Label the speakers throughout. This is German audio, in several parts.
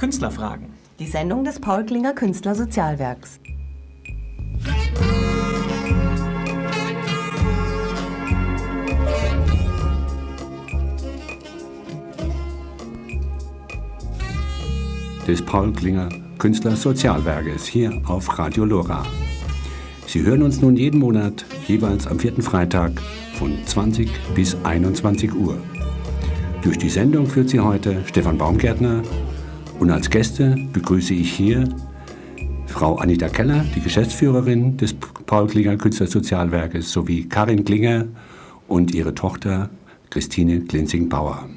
Speaker 1: Künstlerfragen.
Speaker 2: Die Sendung des Paul Klinger Künstlersozialwerks.
Speaker 3: des Paul Klinger Künstlersozialwerkes hier auf Radio Lora. Sie hören uns nun jeden Monat jeweils am vierten Freitag von 20 bis 21 Uhr. Durch die Sendung führt sie heute Stefan Baumgärtner und als Gäste begrüße ich hier Frau Anita Keller, die Geschäftsführerin des Paul Klinger Künstlersozialwerkes, sowie Karin Klinger und ihre Tochter Christine Klinsing-Bauer.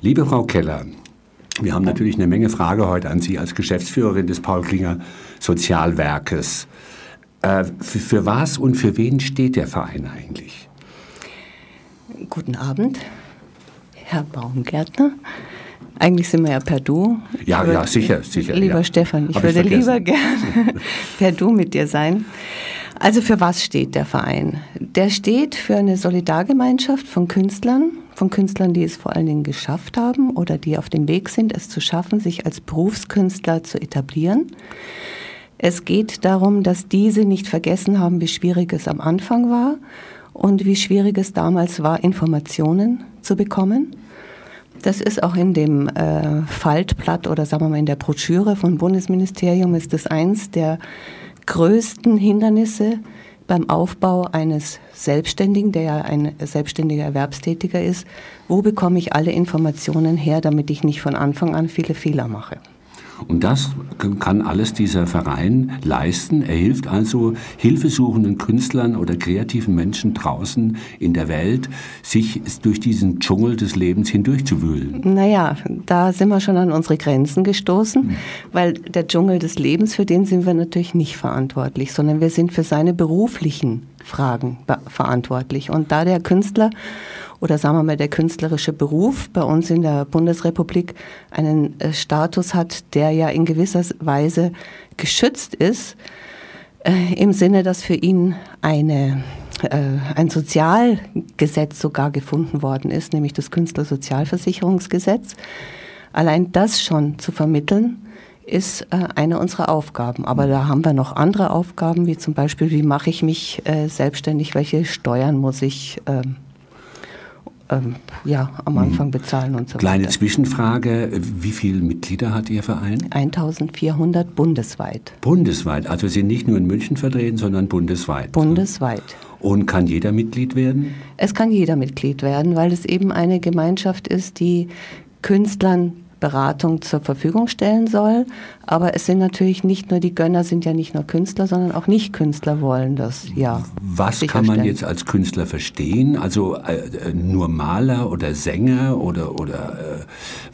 Speaker 3: Liebe Frau Keller, wir haben natürlich eine Menge Frage heute an Sie als Geschäftsführerin des Paul Klinger Sozialwerkes. Äh, für was und für wen steht der Verein eigentlich?
Speaker 2: Guten Abend, Herr Baumgärtner. Eigentlich sind wir ja per Du.
Speaker 3: Ja, ja, sicher, sicher.
Speaker 2: Lieber
Speaker 3: ja.
Speaker 2: Stefan, ich
Speaker 3: Hab
Speaker 2: würde
Speaker 3: vergessen.
Speaker 2: lieber gerne per Du mit dir sein. Also für was steht der Verein? Der steht für eine Solidargemeinschaft von Künstlern, von Künstlern, die es vor allen Dingen geschafft haben oder die auf dem Weg sind, es zu schaffen, sich als Berufskünstler zu etablieren. Es geht darum, dass diese nicht vergessen haben, wie schwierig es am Anfang war und wie schwierig es damals war, Informationen zu bekommen. Das ist auch in dem äh, Faltblatt oder sagen wir mal in der Broschüre vom Bundesministerium ist das eins der größten Hindernisse beim Aufbau eines Selbstständigen, der ja ein selbstständiger Erwerbstätiger ist. Wo bekomme ich alle Informationen her, damit ich nicht von Anfang an viele Fehler mache?
Speaker 3: Und das kann alles dieser Verein leisten. Er hilft also hilfesuchenden Künstlern oder kreativen Menschen draußen in der Welt, sich durch diesen Dschungel des Lebens hindurchzuwühlen.
Speaker 2: Naja, da sind wir schon an unsere Grenzen gestoßen, mhm. weil der Dschungel des Lebens, für den sind wir natürlich nicht verantwortlich, sondern wir sind für seine beruflichen Fragen verantwortlich. Und da der Künstler oder sagen wir mal der künstlerische Beruf bei uns in der Bundesrepublik einen äh, Status hat, der ja in gewisser Weise geschützt ist, äh, im Sinne, dass für ihn eine, äh, ein Sozialgesetz sogar gefunden worden ist, nämlich das Künstlersozialversicherungsgesetz. Allein das schon zu vermitteln, ist äh, eine unserer Aufgaben. Aber da haben wir noch andere Aufgaben, wie zum Beispiel, wie mache ich mich selbstständig, welche Steuern muss ich ähm, ja, am Anfang bezahlen und so
Speaker 3: Kleine
Speaker 2: weiter.
Speaker 3: Zwischenfrage, wie viele Mitglieder hat Ihr Verein?
Speaker 2: 1400 bundesweit.
Speaker 3: Bundesweit, also Sie sind nicht nur in München vertreten, sondern bundesweit.
Speaker 2: Bundesweit.
Speaker 3: Und kann jeder Mitglied werden?
Speaker 2: Es kann jeder Mitglied werden, weil es eben eine Gemeinschaft ist, die Künstlern Beratung zur Verfügung stellen soll. Aber es sind natürlich nicht nur die Gönner, sind ja nicht nur Künstler, sondern auch Nicht-Künstler wollen das ja.
Speaker 3: Was kann man jetzt als Künstler verstehen? Also äh, nur Maler oder Sänger oder, oder äh,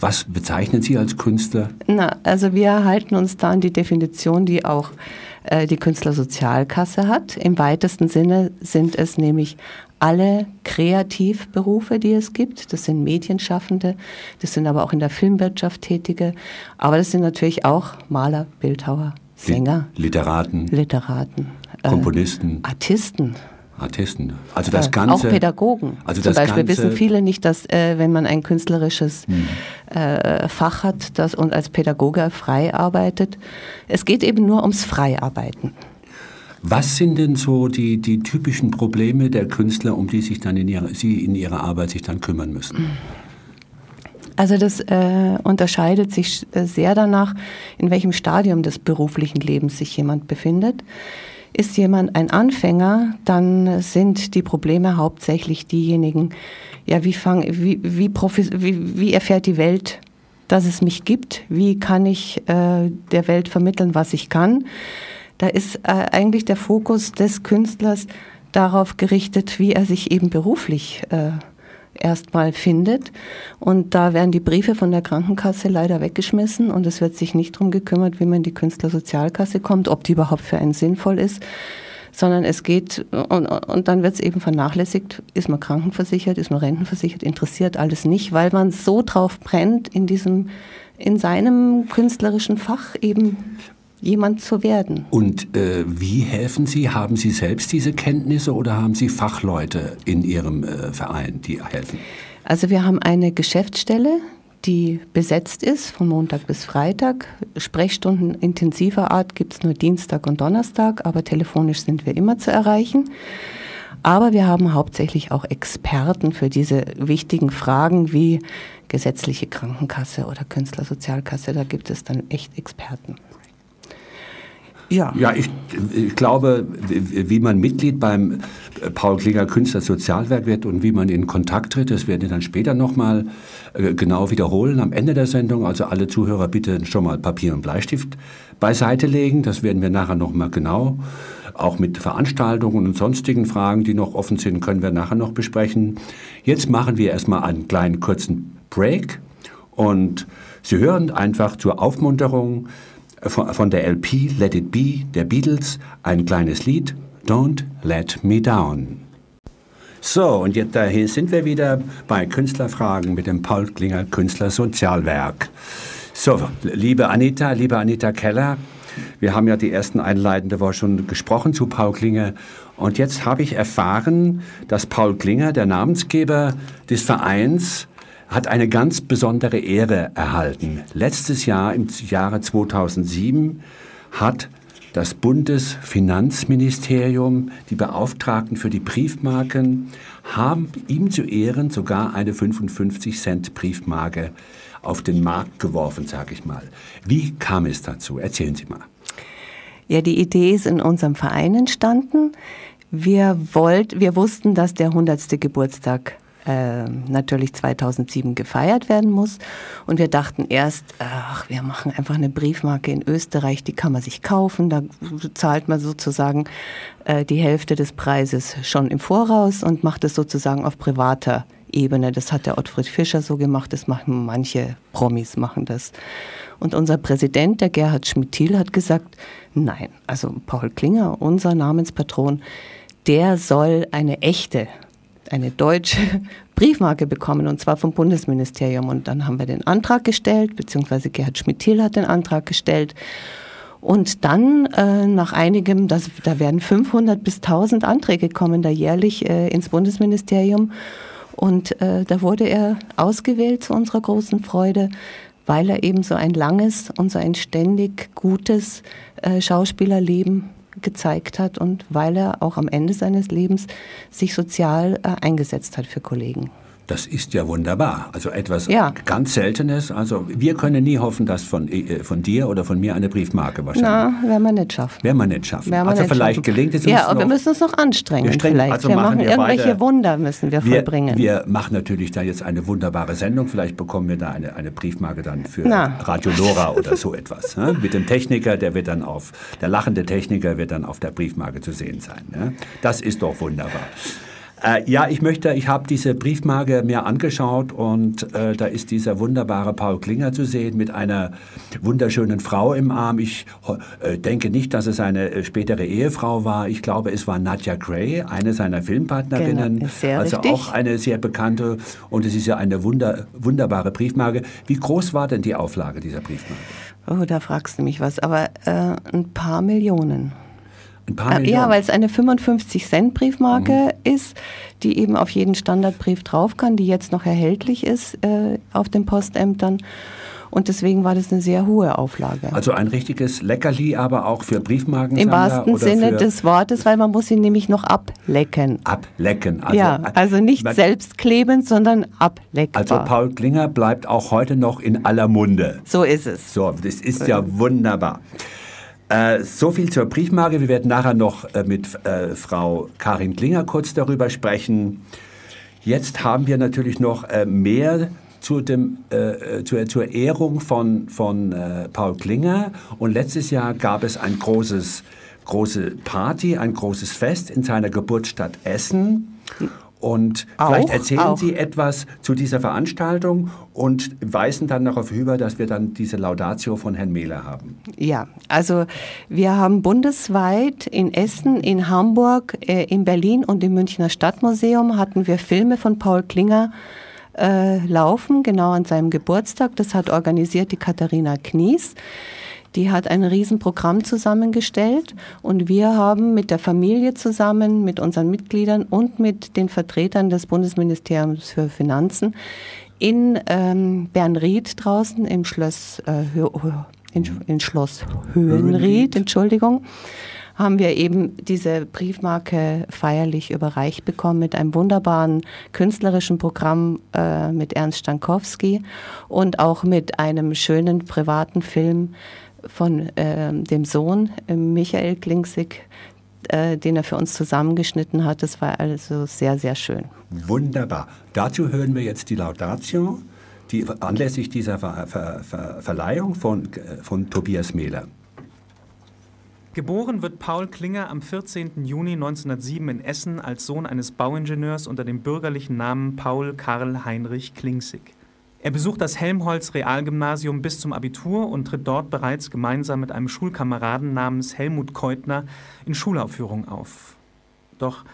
Speaker 3: was bezeichnen Sie als Künstler?
Speaker 2: Na, also wir halten uns da an die Definition, die auch äh, die Künstlersozialkasse hat. Im weitesten Sinne sind es nämlich alle Kreativberufe, die es gibt. Das sind Medienschaffende, das sind aber auch in der Filmwirtschaft Tätige, aber das sind natürlich auch Maler, Bildhauer, Sänger,
Speaker 3: Literaten,
Speaker 2: Literaten,
Speaker 3: Komponisten,
Speaker 2: äh, Artisten.
Speaker 3: Artisten. Also das Ganze.
Speaker 2: Auch Pädagogen.
Speaker 3: Also
Speaker 2: Zum Beispiel
Speaker 3: Ganze,
Speaker 2: wissen viele nicht, dass äh, wenn man ein künstlerisches hm. äh, Fach hat das, und als Pädagoge frei arbeitet, es geht eben nur ums Freiarbeiten.
Speaker 3: Was sind denn so die, die typischen Probleme der Künstler, um die sich dann in ihrer, Sie in ihrer Arbeit sich dann kümmern müssen?
Speaker 2: Also das äh, unterscheidet sich sehr danach, in welchem Stadium des beruflichen Lebens sich jemand befindet. Ist jemand ein Anfänger, dann sind die Probleme hauptsächlich diejenigen, ja, wie, fang, wie, wie, wie, wie erfährt die Welt, dass es mich gibt? Wie kann ich äh, der Welt vermitteln, was ich kann? Da ist äh, eigentlich der Fokus des Künstlers darauf gerichtet, wie er sich eben beruflich äh, erstmal findet. Und da werden die Briefe von der Krankenkasse leider weggeschmissen und es wird sich nicht darum gekümmert, wie man in die Künstlersozialkasse kommt, ob die überhaupt für einen sinnvoll ist, sondern es geht und, und dann wird es eben vernachlässigt, ist man krankenversichert, ist man rentenversichert, interessiert alles nicht, weil man so drauf brennt, in diesem, in seinem künstlerischen Fach eben jemand zu werden.
Speaker 3: Und äh, wie helfen Sie? Haben Sie selbst diese Kenntnisse oder haben Sie Fachleute in Ihrem äh, Verein, die helfen?
Speaker 2: Also wir haben eine Geschäftsstelle, die besetzt ist von Montag bis Freitag. Sprechstunden intensiver Art gibt es nur Dienstag und Donnerstag, aber telefonisch sind wir immer zu erreichen. Aber wir haben hauptsächlich auch Experten für diese wichtigen Fragen wie gesetzliche Krankenkasse oder Künstlersozialkasse. Da gibt es dann echt Experten.
Speaker 3: Ja, ja ich, ich glaube, wie man Mitglied beim Paul Klinger Künstler Sozialwerk wird und wie man in Kontakt tritt, das werden wir dann später nochmal äh, genau wiederholen am Ende der Sendung. Also alle Zuhörer bitte schon mal Papier und Bleistift beiseite legen. Das werden wir nachher nochmal genau. Auch mit Veranstaltungen und sonstigen Fragen, die noch offen sind, können wir nachher noch besprechen. Jetzt machen wir erstmal einen kleinen kurzen Break und Sie hören einfach zur Aufmunterung von, von der LP Let It Be der Beatles ein kleines Lied Don't Let Me Down. So, und jetzt dahin sind wir wieder bei Künstlerfragen mit dem Paul Klinger Künstlersozialwerk. So, liebe Anita, liebe Anita Keller, wir haben ja die ersten einleitende Woche schon gesprochen zu Paul Klinger. Und jetzt habe ich erfahren, dass Paul Klinger, der Namensgeber des Vereins, hat eine ganz besondere Ehre erhalten. Letztes Jahr, im Jahre 2007, hat das Bundesfinanzministerium, die Beauftragten für die Briefmarken, haben ihm zu Ehren sogar eine 55 Cent Briefmarke auf den Markt geworfen, sage ich mal. Wie kam es dazu? Erzählen Sie mal.
Speaker 2: Ja, die Idee ist in unserem Verein entstanden. Wir, wollt, wir wussten, dass der 100. Geburtstag äh, natürlich 2007 gefeiert werden muss. Und wir dachten erst, ach, wir machen einfach eine Briefmarke in Österreich, die kann man sich kaufen. Da zahlt man sozusagen äh, die Hälfte des Preises schon im Voraus und macht es sozusagen auf privater Ebene. Das hat der Ottfried Fischer so gemacht, das machen manche Promis machen das. Und unser Präsident, der Gerhard Schmidt-Thiel, hat gesagt, nein, also Paul Klinger, unser Namenspatron, der soll eine echte eine deutsche Briefmarke bekommen, und zwar vom Bundesministerium. Und dann haben wir den Antrag gestellt, beziehungsweise Gerhard Schmidt-Thiel hat den Antrag gestellt. Und dann äh, nach einigem, das, da werden 500 bis 1000 Anträge kommen da jährlich äh, ins Bundesministerium. Und äh, da wurde er ausgewählt zu unserer großen Freude, weil er eben so ein langes und so ein ständig gutes äh, Schauspielerleben gezeigt hat und weil er auch am Ende seines Lebens sich sozial äh, eingesetzt hat für Kollegen.
Speaker 3: Das ist ja wunderbar. Also etwas ja. ganz Seltenes. Also wir können nie hoffen, dass von, äh, von dir oder von mir eine Briefmarke wahrscheinlich.
Speaker 2: Na, werden wir nicht schaffen.
Speaker 3: Werden wir nicht schaffen. Wir also vielleicht schaffen. gelingt es uns
Speaker 2: Ja, aber wir müssen uns noch anstrengen. Wir vielleicht. Also wir machen, wir irgendwelche beide, Wunder müssen wir, wir vollbringen.
Speaker 3: Wir machen natürlich da jetzt eine wunderbare Sendung. Vielleicht bekommen wir da eine, eine Briefmarke dann für Na. Radio Lora oder so etwas. Ne? Mit dem Techniker, der wird dann auf, der lachende Techniker wird dann auf der Briefmarke zu sehen sein. Ne? Das ist doch wunderbar. Äh, ja, ich möchte, ich habe diese Briefmarke mir angeschaut und äh, da ist dieser wunderbare Paul Klinger zu sehen mit einer wunderschönen Frau im Arm. Ich äh, denke nicht, dass es eine äh, spätere Ehefrau war. Ich glaube, es war Nadja Gray, eine seiner Filmpartnerinnen. Genau, sehr also richtig. auch eine sehr bekannte und es ist ja eine wunder, wunderbare Briefmarke. Wie groß war denn die Auflage dieser Briefmarke?
Speaker 2: Oh, da fragst du mich was, aber äh, ein paar Millionen.
Speaker 3: Ein paar ah,
Speaker 2: Ja, weil es eine 55-Cent-Briefmarke mhm. ist, die eben auf jeden Standardbrief drauf kann, die jetzt noch erhältlich ist äh, auf den Postämtern. Und deswegen war das eine sehr hohe Auflage.
Speaker 3: Also ein richtiges Leckerli, aber auch für Briefmarken.
Speaker 2: Im wahrsten Sinne des Wortes, weil man muss sie nämlich noch ablecken.
Speaker 3: Ablecken.
Speaker 2: Also, ja, also nicht selbst klebend, sondern ableckbar.
Speaker 3: Also Paul Klinger bleibt auch heute noch in aller Munde.
Speaker 2: So ist es.
Speaker 3: So, das ist ja wunderbar. Äh, so viel zur Briefmarke. Wir werden nachher noch äh, mit äh, Frau Karin Klinger kurz darüber sprechen. Jetzt haben wir natürlich noch äh, mehr zu dem, zur, zur, Ehrung von, von Paul Klinger. Und letztes Jahr gab es ein großes, große Party, ein großes Fest in seiner Geburtsstadt Essen. Und auch, vielleicht erzählen auch. Sie etwas zu dieser Veranstaltung und weisen dann darauf über, dass wir dann diese Laudatio von Herrn Mehler haben.
Speaker 2: Ja, also wir haben bundesweit in Essen, in Hamburg, äh, in Berlin und im Münchner Stadtmuseum hatten wir Filme von Paul Klinger äh, laufen, genau an seinem Geburtstag. Das hat organisiert die Katharina Knies. Die hat ein Riesenprogramm zusammengestellt und wir haben mit der Familie zusammen, mit unseren Mitgliedern und mit den Vertretern des Bundesministeriums für Finanzen In ähm, Bernried draußen im Schloss, äh, in, in Schloss Höhenried, Entschuldigung, haben wir eben diese Briefmarke feierlich überreicht bekommen mit einem wunderbaren künstlerischen Programm äh, mit Ernst Stankowski und auch mit einem schönen privaten Film von äh, dem Sohn äh, Michael Klingsig, äh, den er für uns zusammengeschnitten hat. Das war also sehr, sehr schön.
Speaker 3: Wunderbar. Dazu hören wir jetzt die Laudatio, die anlässlich dieser Ver Ver Ver Verleihung von, äh, von Tobias Mehler.
Speaker 1: Geboren wird Paul Klinger am 14. Juni 1907 in Essen als Sohn eines Bauingenieurs unter dem bürgerlichen Namen Paul Karl Heinrich Klingsig. Er besucht das Helmholtz Realgymnasium bis zum Abitur und tritt dort bereits gemeinsam mit einem Schulkameraden namens Helmut Keutner in Schulaufführungen auf. Doch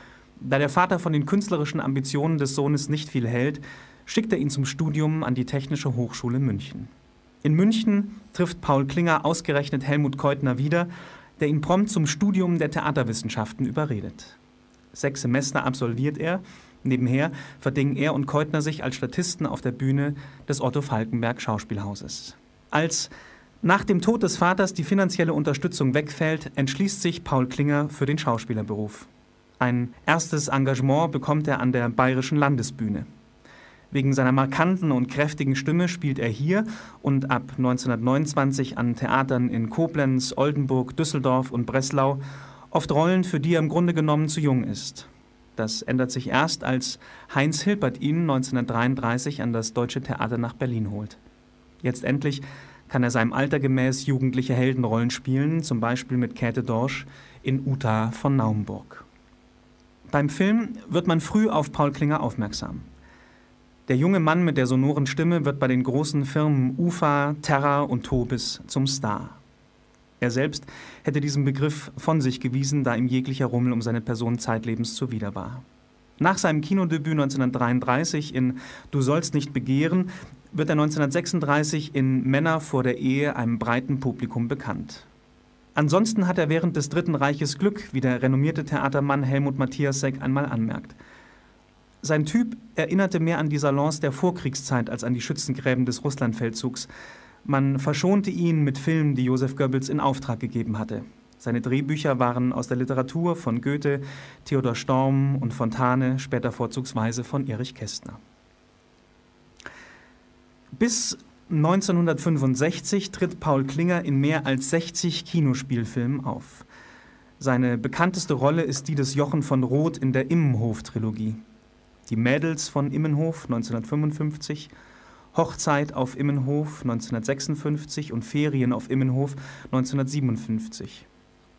Speaker 1: da der Vater von den künstlerischen Ambitionen des Sohnes nicht viel hält, schickt er ihn zum Studium an die Technische Hochschule München. In München trifft Paul Klinger ausgerechnet Helmut Keutner wieder der ihn prompt zum Studium der Theaterwissenschaften überredet. Sechs Semester absolviert er. Nebenher verdingen er und Keutner sich als Statisten auf der Bühne des Otto Falkenberg Schauspielhauses. Als nach dem Tod des Vaters die finanzielle Unterstützung wegfällt, entschließt sich Paul Klinger für den Schauspielerberuf. Ein erstes Engagement bekommt er an der Bayerischen Landesbühne. Wegen seiner markanten und kräftigen Stimme spielt er hier und ab 1929 an Theatern in Koblenz, Oldenburg, Düsseldorf und Breslau oft Rollen, für die er im Grunde genommen zu jung ist. Das ändert sich erst, als Heinz Hilpert ihn 1933 an das Deutsche Theater nach Berlin holt. Jetzt endlich kann er seinem Alter gemäß jugendliche Heldenrollen spielen, zum Beispiel mit Käthe Dorsch in Uta von Naumburg. Beim Film wird man früh auf Paul Klinger aufmerksam. Der junge Mann mit der sonoren Stimme wird bei den großen Firmen UFA, Terra und Tobis zum Star. Er selbst hätte diesen Begriff von sich gewiesen, da ihm jeglicher Rummel um seine Person zeitlebens zuwider war. Nach seinem Kinodebüt 1933 in Du sollst nicht begehren wird er 1936 in Männer vor der Ehe einem breiten Publikum bekannt. Ansonsten hat er während des Dritten Reiches Glück, wie der renommierte Theatermann Helmut Matthiasek einmal anmerkt. Sein Typ erinnerte mehr an die Salons der Vorkriegszeit als an die Schützengräben des Russlandfeldzugs. Man verschonte ihn mit Filmen, die Josef Goebbels in Auftrag gegeben hatte. Seine Drehbücher waren aus der Literatur von Goethe, Theodor Storm und Fontane, später vorzugsweise von Erich Kästner. Bis 1965 tritt Paul Klinger in mehr als 60 Kinospielfilmen auf. Seine bekannteste Rolle ist die des Jochen von Roth in der Immenhof-Trilogie. Die Mädels von Immenhof 1955, Hochzeit auf Immenhof 1956 und Ferien auf Immenhof 1957.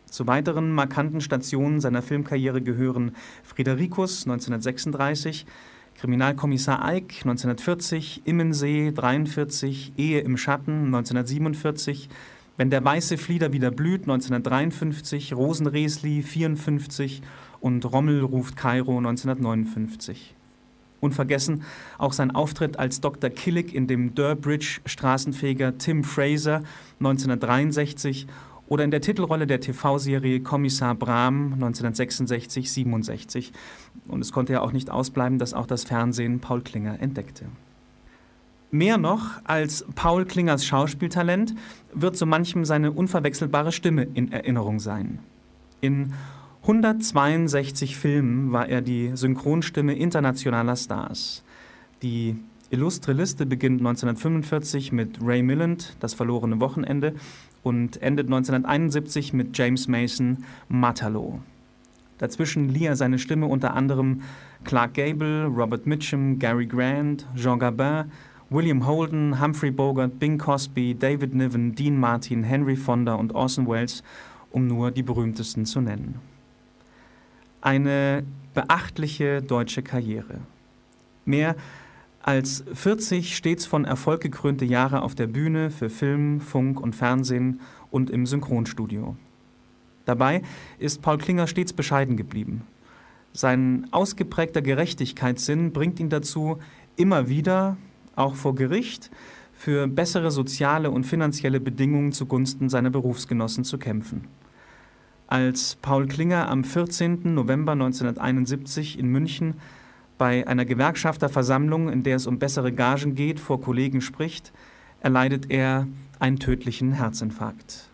Speaker 1: Zu weiteren markanten Stationen seiner Filmkarriere gehören Friedericus 1936, Kriminalkommissar Eick 1940, Immensee 43, Ehe im Schatten 1947, Wenn der weiße Flieder wieder blüht 1953, Rosenresli 54 und Rommel ruft Kairo 1959. Unvergessen auch sein Auftritt als Dr. Killick in dem Durbridge-Straßenfeger Tim Fraser 1963 oder in der Titelrolle der TV-Serie Kommissar Brahm 1966-67. Und es konnte ja auch nicht ausbleiben, dass auch das Fernsehen Paul Klinger entdeckte. Mehr noch als Paul Klingers Schauspieltalent wird so manchem seine unverwechselbare Stimme in Erinnerung sein. In 162 Filmen war er die Synchronstimme internationaler Stars. Die illustre Liste beginnt 1945 mit Ray Milland, Das verlorene Wochenende, und endet 1971 mit James Mason, Matalo. Dazwischen lieh er seine Stimme unter anderem Clark Gable, Robert Mitchum, Gary Grant, Jean Gabin, William Holden, Humphrey Bogart, Bing Crosby, David Niven, Dean Martin, Henry Fonda und Orson Welles, um nur die berühmtesten zu nennen eine beachtliche deutsche Karriere. Mehr als 40 stets von Erfolg gekrönte Jahre auf der Bühne für Film, Funk und Fernsehen und im Synchronstudio. Dabei ist Paul Klinger stets bescheiden geblieben. Sein ausgeprägter Gerechtigkeitssinn bringt ihn dazu, immer wieder, auch vor Gericht, für bessere soziale und finanzielle Bedingungen zugunsten seiner Berufsgenossen zu kämpfen. Als Paul Klinger am 14. November 1971 in München bei einer Gewerkschafterversammlung, in der es um bessere Gagen geht, vor Kollegen spricht, erleidet er einen tödlichen Herzinfarkt.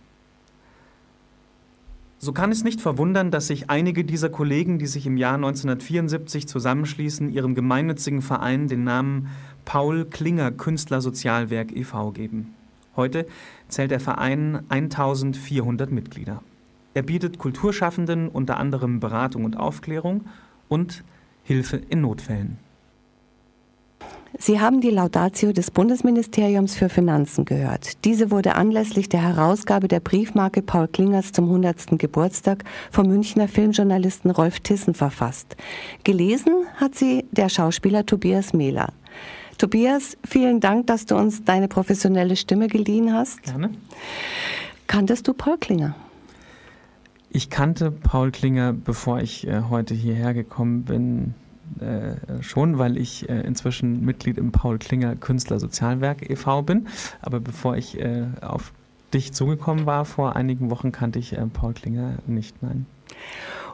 Speaker 1: So kann es nicht verwundern, dass sich einige dieser Kollegen, die sich im Jahr 1974 zusammenschließen, ihrem gemeinnützigen Verein den Namen Paul Klinger Künstler Sozialwerk e.V. geben. Heute zählt der Verein 1400 Mitglieder. Er bietet Kulturschaffenden unter anderem Beratung und Aufklärung und Hilfe in Notfällen.
Speaker 2: Sie haben die Laudatio des Bundesministeriums für Finanzen gehört. Diese wurde anlässlich der Herausgabe der Briefmarke Paul Klingers zum 100. Geburtstag vom Münchner Filmjournalisten Rolf Tissen verfasst. Gelesen hat sie der Schauspieler Tobias Mehler. Tobias, vielen Dank, dass du uns deine professionelle Stimme geliehen hast.
Speaker 1: Gerne.
Speaker 2: Kanntest du Paul Klinger?
Speaker 1: Ich kannte Paul Klinger, bevor ich äh, heute hierher gekommen bin, äh, schon, weil ich äh, inzwischen Mitglied im Paul Klinger Künstler Sozialwerk e.V. bin. Aber bevor ich äh, auf dich zugekommen war, vor einigen Wochen kannte ich äh, Paul Klinger nicht, nein.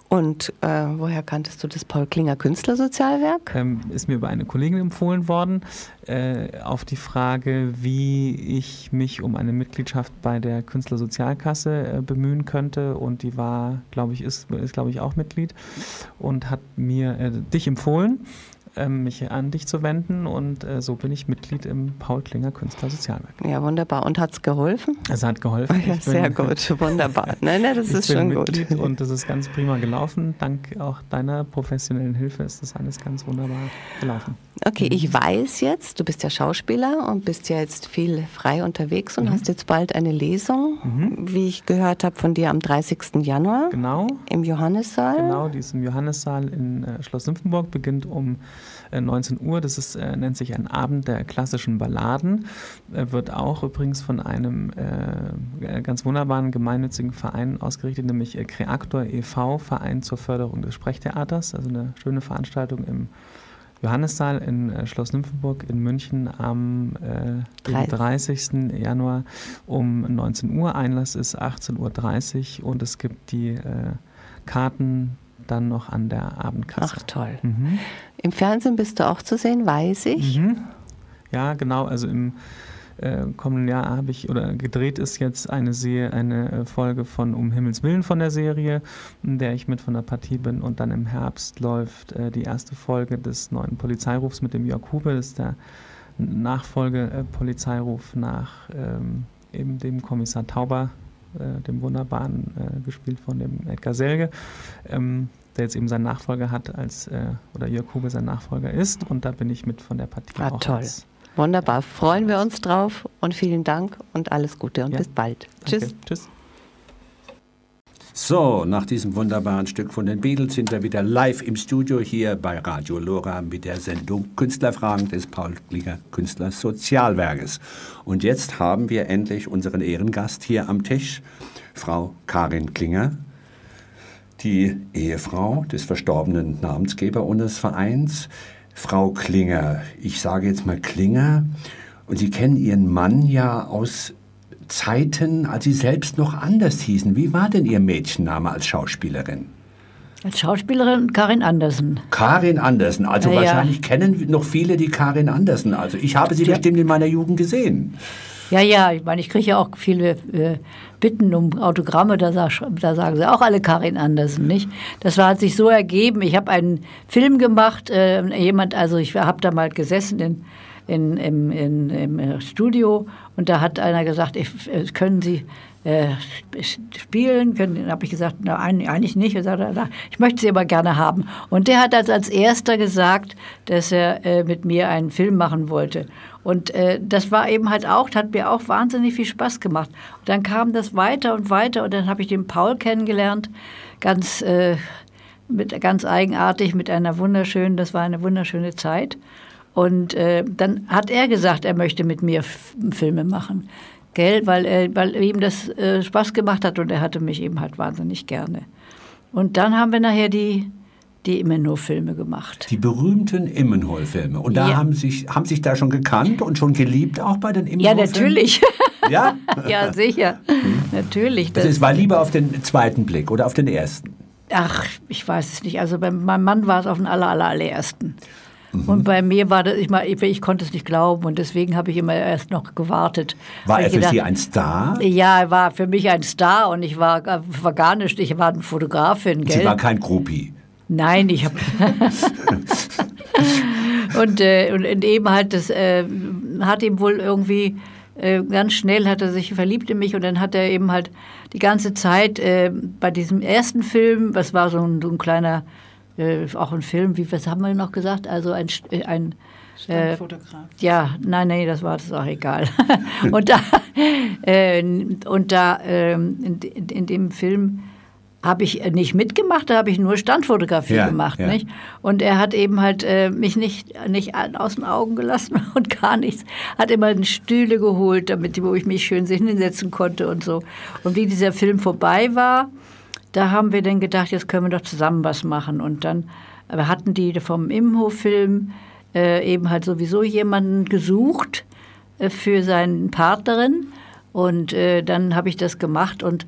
Speaker 2: Und äh, woher kanntest du das Paul Klinger Künstlersozialwerk?
Speaker 1: Ähm, ist mir über eine Kollegin empfohlen worden, äh, auf die Frage, wie ich mich um eine Mitgliedschaft bei der Künstlersozialkasse äh, bemühen könnte. Und die war, glaube ich, ist, ist glaube ich, auch Mitglied und hat mir äh, dich empfohlen mich an dich zu wenden und äh, so bin ich Mitglied im Paul Klinger Künstler Sozialwerk.
Speaker 2: Ja, wunderbar. Und hat es geholfen?
Speaker 1: Es hat geholfen.
Speaker 2: Ja, sehr gut, wunderbar. Nein, nein, das ist schon
Speaker 1: Mitglied
Speaker 2: gut.
Speaker 1: Und das ist ganz prima gelaufen. Dank auch deiner professionellen Hilfe ist das alles ganz wunderbar gelaufen.
Speaker 2: Okay, ich weiß jetzt, du bist ja Schauspieler und bist ja jetzt viel frei unterwegs und
Speaker 1: Mhm.
Speaker 2: hast jetzt bald eine Lesung,
Speaker 1: Mhm.
Speaker 2: wie ich gehört habe, von dir am 30. Januar
Speaker 1: Genau.
Speaker 2: im Johannissaal.
Speaker 1: Genau, die ist im Johannissaal in äh, Schloss Nymphenburg, beginnt um 19 Uhr. Das ist, äh, nennt sich ein Abend der klassischen Balladen. Äh, wird auch übrigens von einem äh, ganz wunderbaren gemeinnützigen Verein ausgerichtet, nämlich äh, Creaktor e.V., Verein zur Förderung des Sprechtheaters. Also eine schöne Veranstaltung im Johannissaal in äh, Schloss Nymphenburg in München am äh,
Speaker 2: Drei-
Speaker 1: dem 30. Januar um 19 Uhr. Einlass ist 18.30 Uhr und es gibt die äh, Karten dann noch an der Abendkasse.
Speaker 2: Ach toll.
Speaker 1: Mhm.
Speaker 2: Im Fernsehen bist du auch zu sehen, weiß ich.
Speaker 1: Mhm. Ja, genau. Also im äh, kommenden Jahr habe ich oder gedreht ist jetzt eine Serie, eine äh, Folge von Um Himmels Willen von der Serie, in der ich mit von der Partie bin und dann im Herbst läuft äh, die erste Folge des neuen Polizeirufs mit dem Jörg Hube, das ist der Nachfolge-Polizeiruf nach ähm, eben dem Kommissar Tauber, äh, dem wunderbaren, äh, gespielt von dem Edgar Selge. Ähm, der jetzt eben seinen Nachfolger hat, als äh, oder Jörg Hube sein Nachfolger ist. Und da bin ich mit von der Partie
Speaker 2: Ah, toll.
Speaker 1: als-
Speaker 2: Wunderbar. Freuen wir uns drauf und vielen Dank und alles Gute und
Speaker 1: Ja.
Speaker 2: bis bald.
Speaker 1: Danke.
Speaker 2: Tschüss.
Speaker 1: Tschüss.
Speaker 3: So, nach diesem wunderbaren Stück von den Beatles sind wir wieder live im Studio hier bei Radio Lora mit der Sendung Künstlerfragen des Paul Klinger Künstler Sozialwerkes. Und jetzt haben wir endlich unseren Ehrengast hier am Tisch, Frau Karin Klinger, die Ehefrau des verstorbenen Namensgeber unseres Vereins. Frau Klinger, ich sage jetzt mal Klinger, und Sie kennen Ihren Mann ja aus Zeiten, als Sie selbst noch anders hießen. Wie war denn Ihr Mädchenname als Schauspielerin?
Speaker 4: Als Schauspielerin Karin Andersen.
Speaker 3: Karin Andersen. Also
Speaker 4: Ja, ja.
Speaker 3: wahrscheinlich kennen noch viele die Karin Andersen. Also ich habe sie
Speaker 4: Ja.
Speaker 3: bestimmt in meiner Jugend gesehen.
Speaker 4: Ja, ja, ich meine, ich kriege ja auch viele äh, Bitten um Autogramme, da, sag, da sagen sie auch alle Karin Andersen, nicht? Das war, hat sich so ergeben. Ich habe einen Film gemacht, äh, jemand, also ich habe da mal gesessen in, in, im, in, im äh, Studio und da hat einer gesagt, ich, äh, können Sie äh, sp- spielen? Dann habe ich gesagt, na, eigentlich nicht. Er sagte, na, ich möchte sie aber gerne haben. Und der hat als, als erster gesagt, dass er äh, mit mir einen Film machen wollte. Und äh, das war eben halt auch, hat mir auch wahnsinnig viel Spaß gemacht. Und dann kam das weiter und weiter und dann habe ich den Paul kennengelernt, ganz, äh, mit, ganz eigenartig, mit einer wunderschönen, das war eine wunderschöne Zeit. Und äh, dann hat er gesagt, er möchte mit mir F Filme machen. Gell? Weil, äh, weil ihm das äh, Spaß gemacht hat und er hatte mich eben halt wahnsinnig gerne. Und dann haben wir nachher die, die Immenhof-Filme gemacht.
Speaker 3: Die berühmten Immenhol-Filme. Und da
Speaker 4: Ja.
Speaker 3: haben sich haben sich da schon gekannt und schon geliebt auch bei den
Speaker 4: Ja,
Speaker 3: Immenhol-Filmen?
Speaker 4: natürlich.
Speaker 3: Ja?
Speaker 4: ja, sicher. Natürlich.
Speaker 3: Das ist, war lieber auf den zweiten Blick oder auf den ersten.
Speaker 4: ach, ich weiß es nicht. Also bei meinem Mann war es auf den aller, aller, allerersten. Mhm. Und bei mir war das, ich, mal, ich, ich, konnte es nicht glauben und deswegen habe ich immer erst noch gewartet.
Speaker 3: War er für gedacht, Sie ein Star?
Speaker 4: Ja, er war für mich ein Star und ich war, war gar nicht, ich war eine Fotografin. Gell?
Speaker 3: Sie war kein Groupie?
Speaker 4: Nein, ich habe... und, äh, und eben halt, das äh, hat ihm wohl irgendwie äh, ganz schnell hat er sich verliebt in mich und dann hat er eben halt die ganze Zeit äh, bei diesem ersten Film, was war so ein, so ein kleiner, äh, auch ein Film, wie was haben wir noch gesagt? Also ein, äh, ein
Speaker 5: Standfotograf.
Speaker 4: Äh, ja, nein, nein, das war das auch egal. und da, äh, und da ähm, in, in, dem Film habe ich nicht mitgemacht, da habe ich nur Standfotografie ja, gemacht. Ja. Nicht? Und er hat eben halt äh, mich nicht, nicht aus den Augen gelassen und gar nichts. Hat immer Stühle geholt, damit, wo ich mich schön hinsetzen konnte und so. Und wie dieser Film vorbei war, da haben wir dann gedacht, jetzt können wir doch zusammen was machen. Und dann hatten die vom Imho-Film äh, eben halt sowieso jemanden gesucht äh, für seine Partnerin. Und äh, dann habe ich das gemacht und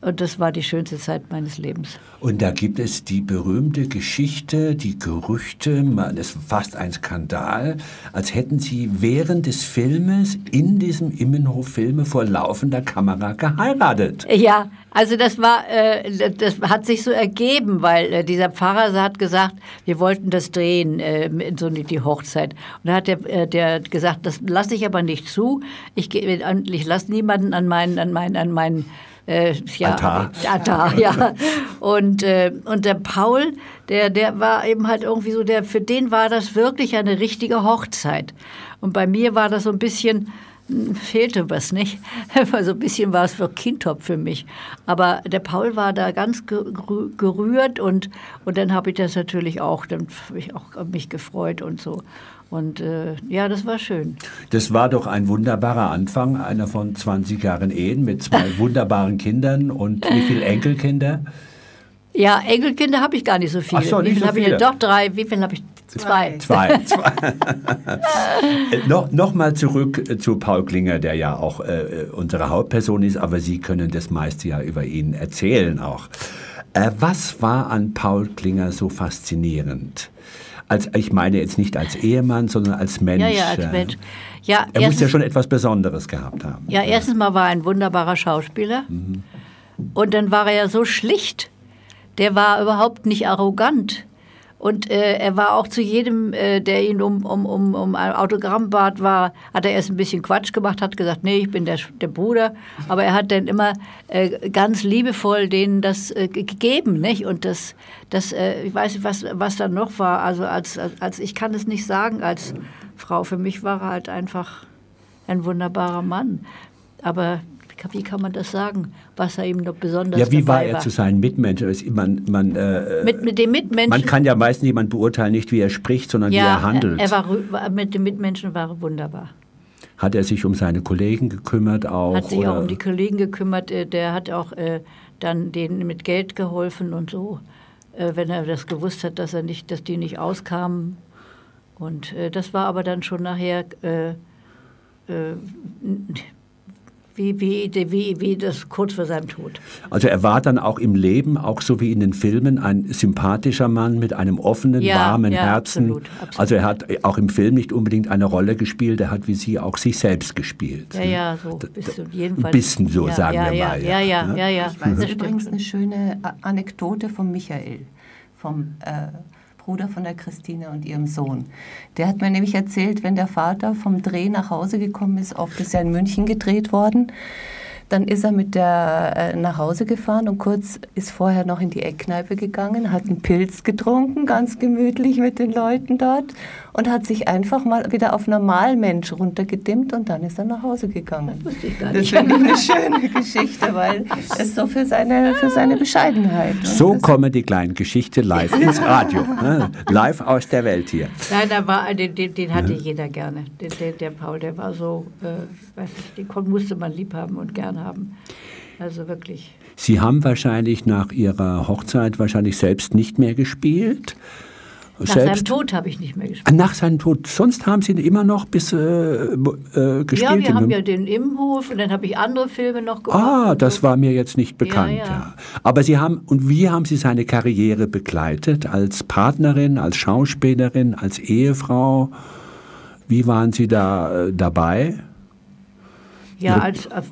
Speaker 4: und das war die schönste Zeit meines Lebens.
Speaker 3: Und da gibt es die berühmte Geschichte, die Gerüchte, es ist fast ein Skandal, als hätten Sie während des Filmes in diesem Immenhof-Filme vor laufender Kamera geheiratet.
Speaker 4: Ja, also das war, äh, das hat sich so ergeben, weil äh, dieser Pfarrer hat gesagt, wir wollten das drehen, äh, so die Hochzeit. Und da hat der, äh, der gesagt, das lasse ich aber nicht zu. Ich, ich lasse niemanden an meinen, an meinen, an meinen
Speaker 3: äh, ja, Altar.
Speaker 4: Altar, ja. Und, äh, und der Paul, der, der war eben halt irgendwie so, der, für den war das wirklich eine richtige Hochzeit. Und bei mir war das so ein bisschen, hm, fehlte was, nicht? Also ein bisschen war es für Kindtop für mich. Aber der Paul war da ganz gerührt und, und dann habe ich das natürlich auch, dann habe ich auch mich gefreut und so. Und äh, ja, das war schön.
Speaker 3: Das war doch ein wunderbarer Anfang, einer von 20 Jahren Ehen mit zwei wunderbaren Kindern und wie viele Enkelkinder?
Speaker 4: Ja, Enkelkinder habe ich gar nicht so viele. Ach so, wie viele so habe ich? Doch drei. Wie viele habe ich? Zwei.
Speaker 3: Zwei. Zwei. no, Nochmal zurück zu Paul Klinger, der ja auch äh, unsere Hauptperson ist, aber Sie können das meiste ja über ihn erzählen auch. Äh, was war an Paul Klinger so faszinierend? Als ich meine jetzt nicht als Ehemann, sondern als Mensch. Ja,
Speaker 4: ja, als äh, Mensch. Ja,
Speaker 3: er muss ja schon etwas Besonderes gehabt haben.
Speaker 4: Ja, erstens mal war er ein wunderbarer Schauspieler. Mhm. Und dann war er ja so schlicht. Der war überhaupt nicht arrogant. Und äh, er war auch zu jedem, äh, der ihn um, um, um, um ein Autogramm bat, war, hat er erst ein bisschen Quatsch gemacht, hat gesagt, nee, ich bin der, der Bruder. Aber er hat dann immer äh, ganz liebevoll denen das äh, gegeben, nicht? Und das, das äh, ich weiß nicht, was, was da noch war. Also als, als, als, ich kann es nicht sagen als Frau. Für mich war er halt einfach ein wunderbarer Mann. Aber wie kann man das sagen, was er ihm noch besonders
Speaker 3: Ja, wie war er war. zu seinen Mitmenschen? Man, man,
Speaker 4: äh, mit, mit den Mitmenschen?
Speaker 3: Man kann ja meistens jemanden beurteilen, nicht wie er spricht, sondern ja, wie er handelt.
Speaker 4: Er war, mit den Mitmenschen war er wunderbar.
Speaker 3: Hat er sich um seine Kollegen gekümmert auch?
Speaker 4: Hat sich oder? auch um die Kollegen gekümmert. Äh, der hat auch äh, dann denen mit Geld geholfen und so, äh, wenn er das gewusst hat, dass er nicht, dass die nicht auskamen. Und äh, das war aber dann schon nachher äh, äh, wie, wie, wie, wie das kurz vor seinem Tod.
Speaker 3: Also er war dann auch im Leben, auch so wie in den Filmen, ein sympathischer Mann mit einem offenen,
Speaker 4: ja,
Speaker 3: warmen
Speaker 4: ja,
Speaker 3: Herzen.
Speaker 4: Absolut, absolut.
Speaker 3: Also er hat auch im Film nicht unbedingt eine Rolle gespielt, er hat wie Sie auch sich selbst gespielt.
Speaker 4: Ja, ja, so
Speaker 3: jedenfalls. Ein bisschen so,
Speaker 4: ja,
Speaker 3: sagen
Speaker 4: ja,
Speaker 3: wir
Speaker 4: mal. Ja, ja, ja, ja.
Speaker 2: Ich weiß übrigens eine schöne Anekdote von Michael, vom äh, Bruder von der Christine und ihrem Sohn. Der hat mir nämlich erzählt, wenn der Vater vom Dreh nach Hause gekommen ist, oft ist ja in München gedreht worden, dann ist er mit der äh, nach Hause gefahren und kurz ist vorher noch in die Eckkneipe gegangen, hat einen Pilz getrunken, ganz gemütlich mit den Leuten dort und hat sich einfach mal wieder auf Normalmensch runtergedimmt und dann ist er nach Hause gegangen.
Speaker 4: Das, ich gar nicht.
Speaker 2: das finde ich eine schöne Geschichte, weil es so für seine, für seine Bescheidenheit.
Speaker 3: So kommen die kleinen Geschichten live ins Radio. Ne? live aus der Welt hier.
Speaker 4: Nein, da war, den, den, den hatte ja. jeder gerne. Den, der, der Paul, der war so, äh, weiß nicht, den musste man lieb haben und gerne haben. Also wirklich.
Speaker 3: Sie haben wahrscheinlich nach Ihrer Hochzeit wahrscheinlich selbst nicht mehr gespielt.
Speaker 4: Nach
Speaker 3: selbst?
Speaker 4: seinem Tod habe ich nicht mehr gespielt.
Speaker 3: Nach seinem Tod. Sonst haben Sie immer noch bis äh, äh, gespielt?
Speaker 4: Ja, wir haben ja den Immenhof und dann habe ich andere Filme noch gemacht.
Speaker 3: Ah, das
Speaker 4: so.
Speaker 3: war mir jetzt nicht bekannt. Ja,
Speaker 4: ja.
Speaker 3: Aber Sie haben, und wie haben Sie seine Karriere begleitet? Als Partnerin, als Schauspielerin, als Ehefrau? Wie waren Sie da äh, dabei?
Speaker 4: Ja, als, als,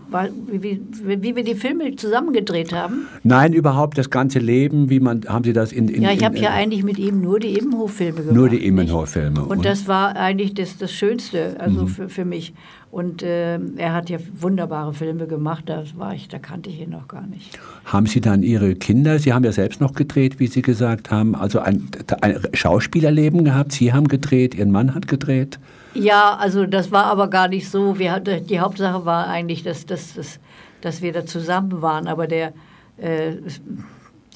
Speaker 4: wie, wie, wie wir die Filme zusammengedreht haben.
Speaker 3: Nein, überhaupt das ganze Leben, wie man, haben Sie das in, in
Speaker 4: Ja, ich habe ja
Speaker 3: äh,
Speaker 4: eigentlich mit ihm nur die Immenhof-Filme gemacht.
Speaker 3: Nur die? Immenhof-Filme.
Speaker 4: Und das war eigentlich das, das Schönste also
Speaker 3: Mhm.
Speaker 4: für, für mich. Und ähm, er hat ja wunderbare Filme gemacht, das war ich, da kannte ich ihn noch gar nicht.
Speaker 3: Haben Sie dann Ihre Kinder, Sie haben ja selbst noch gedreht, wie Sie gesagt haben, also ein, ein Schauspielerleben gehabt, Sie haben gedreht, Ihr Mann hat gedreht.
Speaker 4: Ja, also das war aber gar nicht so. Wir hatten, die Hauptsache war eigentlich, dass, dass, dass, dass wir da zusammen waren. Aber der, äh,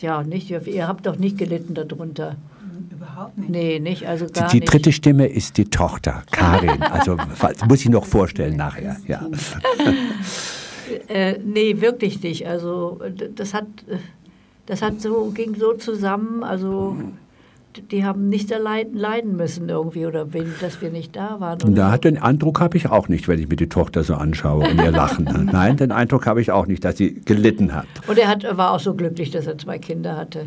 Speaker 4: ja, nicht, ihr habt doch nicht gelitten darunter.
Speaker 5: Überhaupt nicht.
Speaker 4: Nee, nicht, also
Speaker 3: Die,
Speaker 4: gar
Speaker 3: die
Speaker 4: nicht.
Speaker 3: dritte Stimme ist die Tochter, Karin. Also muss ich noch vorstellen nachher. Ja.
Speaker 4: Äh, nee, wirklich nicht. Also das hat, äh, das hat so, ging so zusammen, also d- die haben nicht erleiden, leiden müssen irgendwie oder wenn, dass wir nicht da waren. Oder
Speaker 3: hat den Eindruck habe ich auch nicht, wenn ich mir die Tochter so anschaue und ihr Lachen. Nein, den Eindruck habe ich auch nicht, dass sie gelitten hat.
Speaker 4: Und er hat, war auch so glücklich, dass er zwei Kinder hatte.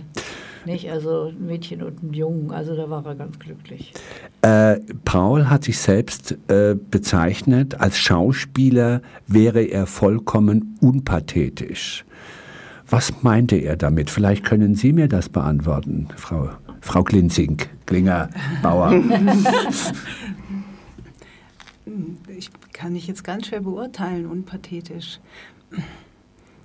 Speaker 4: Nicht? Also ein Mädchen und ein Jungen, also da war er ganz glücklich.
Speaker 3: Äh, Paul hat sich selbst äh, bezeichnet, als Schauspieler wäre er vollkommen unpathetisch. Was meinte er damit? Vielleicht können Sie mir das beantworten, Frau, Frau Klinzing, Klinger, Bauer.
Speaker 5: Ich kann ich jetzt ganz schwer beurteilen, unpathetisch.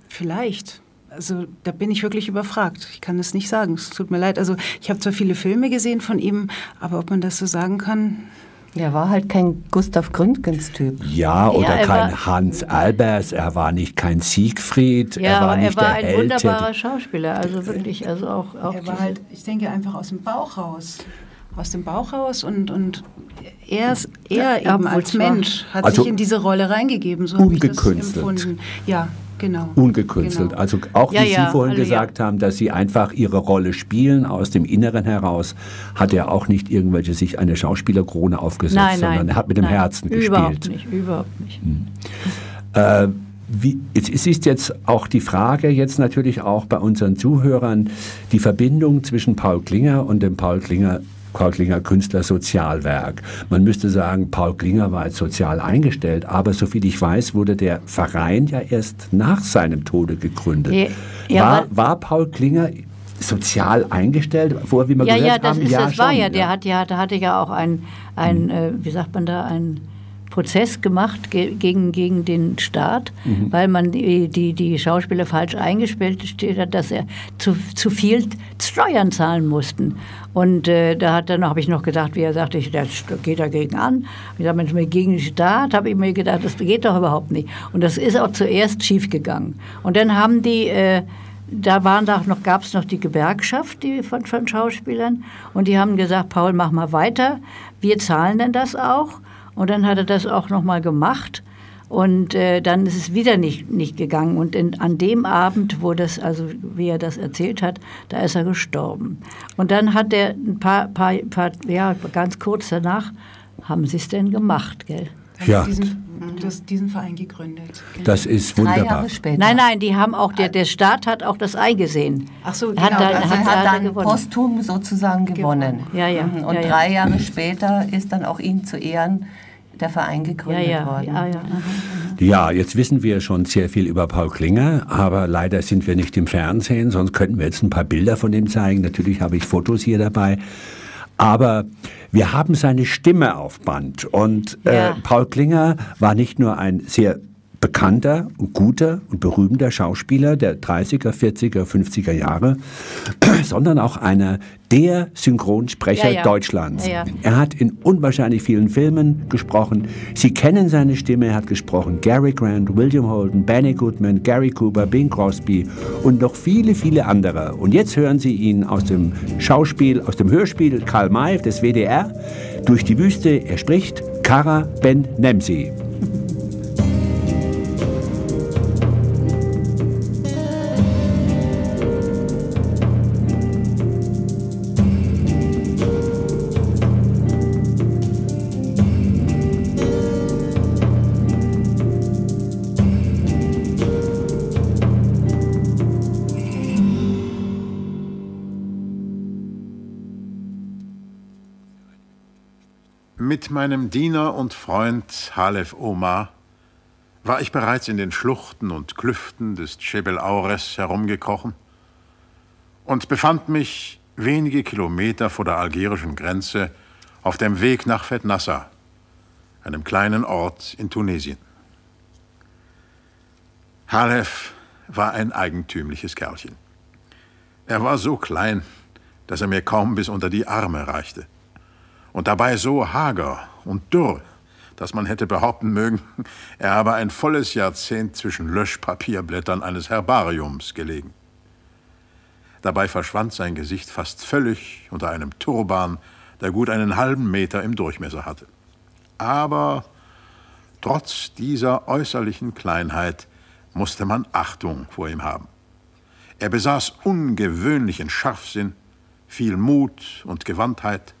Speaker 5: Vielleicht. Also da bin ich wirklich überfragt. Ich kann es nicht sagen. Es tut mir leid. Also ich habe zwar viele Filme gesehen von ihm, aber ob man das so sagen kann,
Speaker 2: Er war halt kein Gustav Gründgens-Typ.
Speaker 3: Ja, oder
Speaker 4: er
Speaker 3: kein
Speaker 4: war-
Speaker 3: Hans Albers, er war nicht kein Siegfried,
Speaker 4: Ja,
Speaker 3: er war
Speaker 4: aber
Speaker 3: nicht
Speaker 4: er war
Speaker 3: der
Speaker 4: ein
Speaker 3: Held.
Speaker 4: wunderbarer Schauspieler, also wirklich, also auch, auch
Speaker 5: er war halt, ich denke einfach aus dem Bauch raus. Aus dem Bauch raus und, und er, ist- er
Speaker 4: Ja,
Speaker 5: eben als Mensch hat
Speaker 3: Also
Speaker 5: sich in diese Rolle reingegeben. So habe ich das
Speaker 3: ungekünstelt.
Speaker 5: empfunden. Ja, genau.
Speaker 3: Ungekünstelt.
Speaker 5: Genau.
Speaker 3: Also auch
Speaker 4: Ja,
Speaker 3: wie
Speaker 4: ja,
Speaker 3: Sie vorhin
Speaker 4: alle,
Speaker 3: gesagt haben, dass Sie einfach Ihre Rolle spielen aus dem Inneren heraus, hat er auch nicht irgendwelche sich eine Schauspielerkrone aufgesetzt,
Speaker 4: nein,
Speaker 3: sondern
Speaker 4: nein,
Speaker 3: er hat mit dem
Speaker 4: nein,
Speaker 3: Herzen
Speaker 4: Überhaupt
Speaker 3: gespielt.
Speaker 4: nicht, überhaupt nicht.
Speaker 3: Äh, wie, es ist jetzt auch die Frage, jetzt natürlich auch bei unseren Zuhörern, die Verbindung zwischen Paul Klinger und dem Paul Klinger, Paul Klinger Künstler Sozialwerk. Man müsste sagen, Paul Klinger war jetzt sozial eingestellt, aber soviel ich weiß, wurde der Verein ja erst nach seinem Tode gegründet.
Speaker 4: Ja, ja,
Speaker 3: war, war Paul Klinger sozial eingestellt, vorher, wie wir
Speaker 4: Ja,
Speaker 3: gehört
Speaker 4: ja, das,
Speaker 3: haben?
Speaker 4: ist, das war
Speaker 3: schon,
Speaker 4: ja, der hat ja, da hatte ja auch ein, ein
Speaker 3: Mhm.
Speaker 4: äh, wie sagt man da, ein Prozess gemacht ge gegen, gegen den Staat,
Speaker 3: Mhm.
Speaker 4: weil man die, die, die Schauspieler falsch eingestellt hat, dass er zu, zu viel Steuern zahlen mussten. Und äh, da hat dann habe ich noch gedacht, wie er sagte, ich, das geht dagegen an. Ich sage, Mensch, gegen den Staat habe ich mir gedacht, das geht doch überhaupt nicht. Und das ist auch zuerst schiefgegangen. Und dann haben die äh, da waren da noch, gab es noch die Gewerkschaft die von, von Schauspielern und die haben gesagt, Paul, mach mal weiter, wir zahlen denn das auch. Und dann hat er das auch noch mal gemacht und äh, dann ist es wieder nicht, nicht gegangen. Und in, an dem Abend, wo das, also wie er das erzählt hat, da ist er gestorben. Und dann hat er ein paar, paar, paar ja, ganz kurz danach, haben sie es denn gemacht, gell?
Speaker 3: Ja.
Speaker 5: diesen, das, diesen Verein gegründet. Genau.
Speaker 3: Das ist
Speaker 2: Drei
Speaker 3: wunderbar.
Speaker 2: Jahre später.
Speaker 4: Nein, nein, die haben auch, der, der Staat hat auch das eingesehen.
Speaker 5: Ach so,
Speaker 4: Er hat
Speaker 5: genau.
Speaker 4: dann-
Speaker 2: Also
Speaker 4: hat- hat
Speaker 2: dann
Speaker 4: gewonnen.
Speaker 2: posthum sozusagen gewonnen.
Speaker 4: Ja, ja.
Speaker 2: Mhm. Und
Speaker 4: ja, ja.
Speaker 2: drei Jahre später ist dann auch ihm zu Ehren der Verein
Speaker 4: ja,
Speaker 2: gegründet
Speaker 4: ja,
Speaker 2: worden.
Speaker 4: ja, ja.
Speaker 3: Ja, jetzt wissen wir schon sehr viel über Paul Klinger, aber leider sind wir nicht im Fernsehen, sonst könnten wir jetzt ein paar Bilder von ihm zeigen. Natürlich habe ich Fotos hier dabei. Aber wir haben seine Stimme auf Band. Und äh,
Speaker 4: Ja.
Speaker 3: Paul Klinger war nicht nur ein sehr bekannter und guter und berühmter Schauspieler der 30er, 40er, 50er Jahre, sondern auch einer der Synchronsprecher
Speaker 4: Ja, ja.
Speaker 3: Deutschlands.
Speaker 4: Ja.
Speaker 3: Er hat in unwahrscheinlich vielen Filmen gesprochen. Sie kennen seine Stimme. Er hat gesprochen Gary Grant, William Holden, Benny Goodman, Gary Cooper, Bing Crosby und noch viele, viele andere. Und jetzt hören Sie ihn aus dem Schauspiel, aus dem Hörspiel Karl May des WDR durch die Wüste. Er spricht Kara Ben Nemsi.
Speaker 6: Mit meinem Diener und Freund Halef Omar war ich bereits in den Schluchten und Klüften des Jebel Aures herumgekrochen und befand mich wenige Kilometer vor der algerischen Grenze auf dem Weg nach Fetnassa, einem kleinen Ort in Tunesien. Halef war ein eigentümliches Kerlchen. Er war so klein, dass er mir kaum bis unter die Arme reichte. Und dabei so hager und dürr, dass man hätte behaupten mögen, er habe ein volles Jahrzehnt zwischen Löschpapierblättern eines Herbariums gelegen. Dabei verschwand sein Gesicht fast völlig unter einem Turban, der gut einen halben Meter im Durchmesser hatte. Aber trotz dieser äußerlichen Kleinheit musste man Achtung vor ihm haben. Er besaß ungewöhnlichen Scharfsinn, viel Mut und Gewandtheit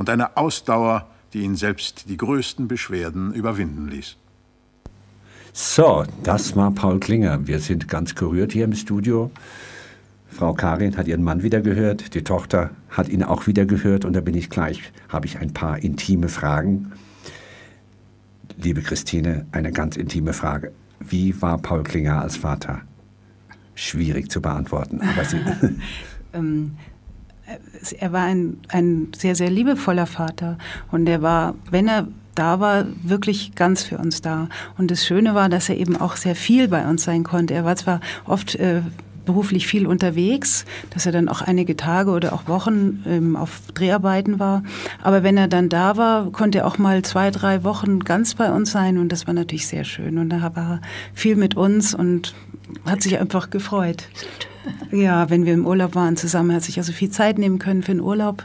Speaker 6: und eine Ausdauer, die ihn selbst die größten Beschwerden überwinden ließ.
Speaker 3: So, das war Paul Klinger. Wir sind ganz gerührt hier im Studio. Frau Karin hat ihren Mann wieder gehört, die Tochter hat ihn auch wieder gehört und da bin ich gleich, habe ich ein paar intime Fragen. Liebe Christine, eine ganz intime Frage. Wie war Paul Klinger als Vater? Schwierig zu beantworten. Aber Sie
Speaker 5: ähm, er war ein, ein sehr, sehr liebevoller Vater und er war, wenn er da war, wirklich ganz für uns da. Und das Schöne war, dass er eben auch sehr viel bei uns sein konnte. Er war zwar oft äh, beruflich viel unterwegs, dass er dann auch einige Tage oder auch Wochen ähm, auf Dreharbeiten war. Aber wenn er dann da war, konnte er auch mal zwei, drei Wochen ganz bei uns sein und das war natürlich sehr schön. Und da war er viel mit uns und hat sich einfach gefreut. Ja, wenn wir im Urlaub waren zusammen, hat sich also viel Zeit nehmen können für den Urlaub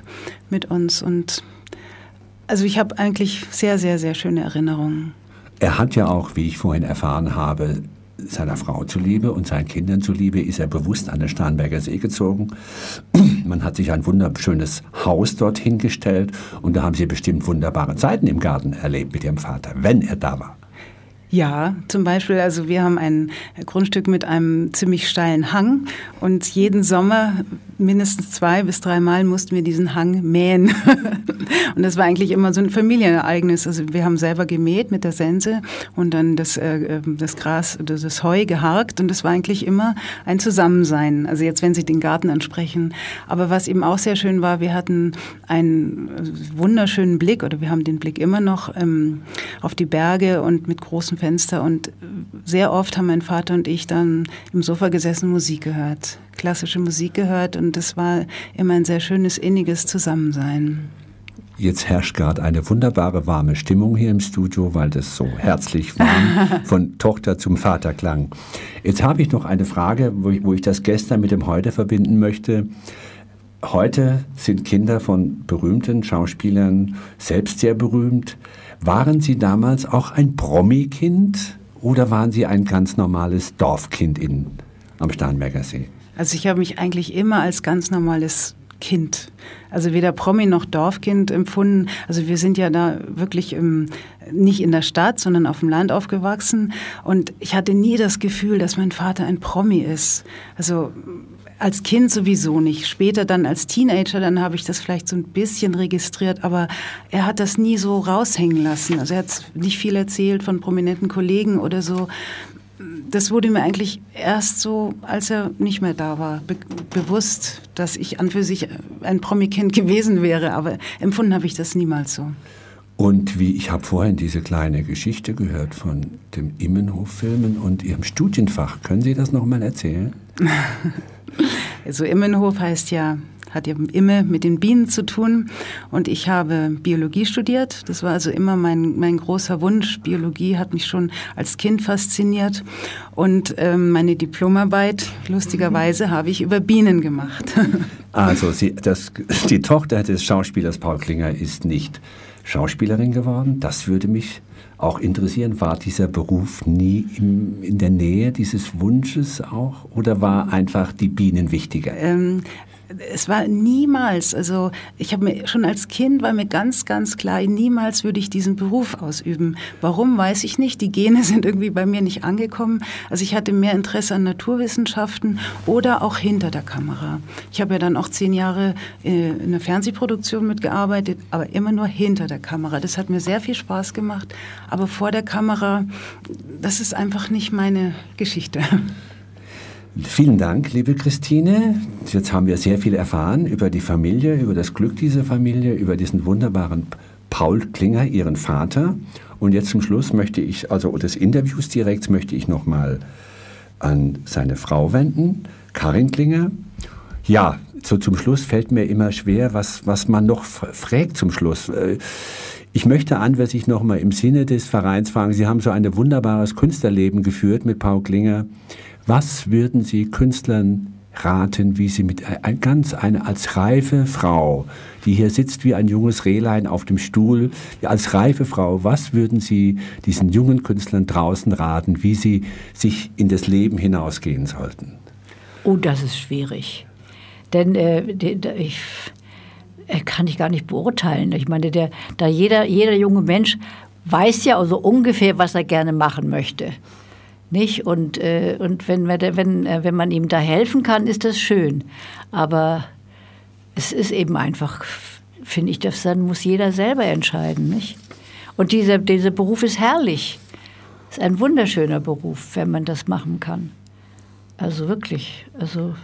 Speaker 5: mit uns und also ich habe eigentlich sehr, sehr, sehr schöne Erinnerungen.
Speaker 3: Er hat ja auch, wie ich vorhin erfahren habe, seiner Frau zuliebe und seinen Kindern zuliebe ist er bewusst an den Starnberger See gezogen. Man hat sich ein wunderschönes Haus dorthin gestellt und da haben sie bestimmt wunderbare Zeiten im Garten erlebt mit ihrem Vater, wenn er da war.
Speaker 5: Ja, zum Beispiel, also wir haben ein Grundstück mit einem ziemlich steilen Hang und jeden Sommer mindestens zwei bis dreimal mussten wir diesen Hang mähen. und das war eigentlich immer so ein Familienereignis. Also wir haben selber gemäht mit der Sense und dann das, äh, das Gras, das Heu geharkt und das war eigentlich immer ein Zusammensein. Also jetzt, wenn Sie den Garten ansprechen. Aber was eben auch sehr schön war, wir hatten einen wunderschönen Blick oder wir haben den Blick immer noch ähm, auf die Berge und mit großen Fenster und sehr oft haben mein Vater und ich dann im Sofa gesessen Musik gehört, klassische Musik gehört und das war immer ein sehr schönes, inniges Zusammensein.
Speaker 3: Jetzt herrscht gerade eine wunderbare warme Stimmung hier im Studio, weil das so herzlich warm von Tochter zum Vater klang. Jetzt habe ich noch eine Frage, wo ich, wo ich das gestern mit dem heute verbinden möchte. Heute sind Kinder von berühmten Schauspielern selbst sehr berühmt. Waren Sie damals auch ein Promi-Kind oder waren Sie ein ganz normales Dorfkind in, am Starnberger See?
Speaker 5: Also ich habe mich eigentlich immer als ganz normales Kind, also weder Promi noch Dorfkind empfunden. Also wir sind ja da wirklich im, nicht in der Stadt, sondern auf dem Land aufgewachsen. Und ich hatte nie das Gefühl, dass mein Vater ein Promi ist. Also als Kind sowieso nicht. Später dann als Teenager, dann habe ich das vielleicht so ein bisschen registriert, aber er hat das nie so raushängen lassen. Also er hat nicht viel erzählt von prominenten Kollegen oder so das wurde mir eigentlich erst so, als er nicht mehr da war, be bewusst, dass ich an für sich ein Promi-Kind gewesen wäre. Aber empfunden habe ich das niemals so.
Speaker 3: Und wie ich habe vorhin diese kleine Geschichte gehört von dem Immenhof-Filmen und Ihrem Studienfach. Können Sie das noch mal erzählen?
Speaker 5: also Immenhof heißt ja hat ja immer mit den Bienen zu tun. Und ich habe Biologie studiert. Das war also immer mein, mein großer Wunsch. Biologie hat mich schon als Kind fasziniert. Und ähm, meine Diplomarbeit, lustigerweise, habe ich über Bienen gemacht.
Speaker 3: also Sie, das, die Tochter des Schauspielers Paul Klinger ist nicht Schauspielerin geworden. Das würde mich auch interessieren. War dieser Beruf nie im, in der Nähe dieses Wunsches auch oder war einfach die Bienen wichtiger? Ähm,
Speaker 5: Es war niemals, also ich habe mir schon als Kind war mir ganz, ganz klar, niemals würde ich diesen Beruf ausüben. Warum, weiß ich nicht. Die Gene sind irgendwie bei mir nicht angekommen. Also ich hatte mehr Interesse an Naturwissenschaften oder auch hinter der Kamera. Ich habe ja dann auch zehn Jahre äh, in einer Fernsehproduktion mitgearbeitet, aber immer nur hinter der Kamera. Das hat mir sehr viel Spaß gemacht. Aber vor der Kamera, das ist einfach nicht meine Geschichte.
Speaker 3: Vielen Dank, liebe Christine. Jetzt haben wir sehr viel erfahren über die Familie, über das Glück dieser Familie, über diesen wunderbaren Paul Klinger, ihren Vater. Und jetzt zum Schluss möchte ich, also des Interviews direkt, möchte ich nochmal an seine Frau wenden, Karin Klinger. Ja, so zum Schluss fällt mir immer schwer, was, was man noch fragt zum Schluss. Äh, ich möchte anwärtig nochmal im Sinne des Vereins fragen, Sie haben so ein wunderbares Künstlerleben geführt mit Paul Klinger. Was würden Sie Künstlern raten, wie sie mit ganz eine als reife Frau, die hier sitzt wie ein junges Rehlein auf dem Stuhl, als reife Frau, was würden Sie diesen jungen Künstlern draußen raten, wie sie sich in das Leben hinausgehen sollten?
Speaker 4: Oh, das ist schwierig. Denn äh, ich äh, kann ich gar nicht beurteilen. Ich meine, der, da jeder, jeder junge Mensch weiß ja also ungefähr, was er gerne machen möchte. Nicht? Und, äh, und wenn, wenn, äh, wenn man ihm da helfen kann, ist das schön. Aber es ist eben einfach, finde ich, das dann muss jeder selber entscheiden. Nicht? Und dieser, dieser Beruf ist herrlich. Es ist ein wunderschöner Beruf, wenn man das machen kann. Also wirklich, also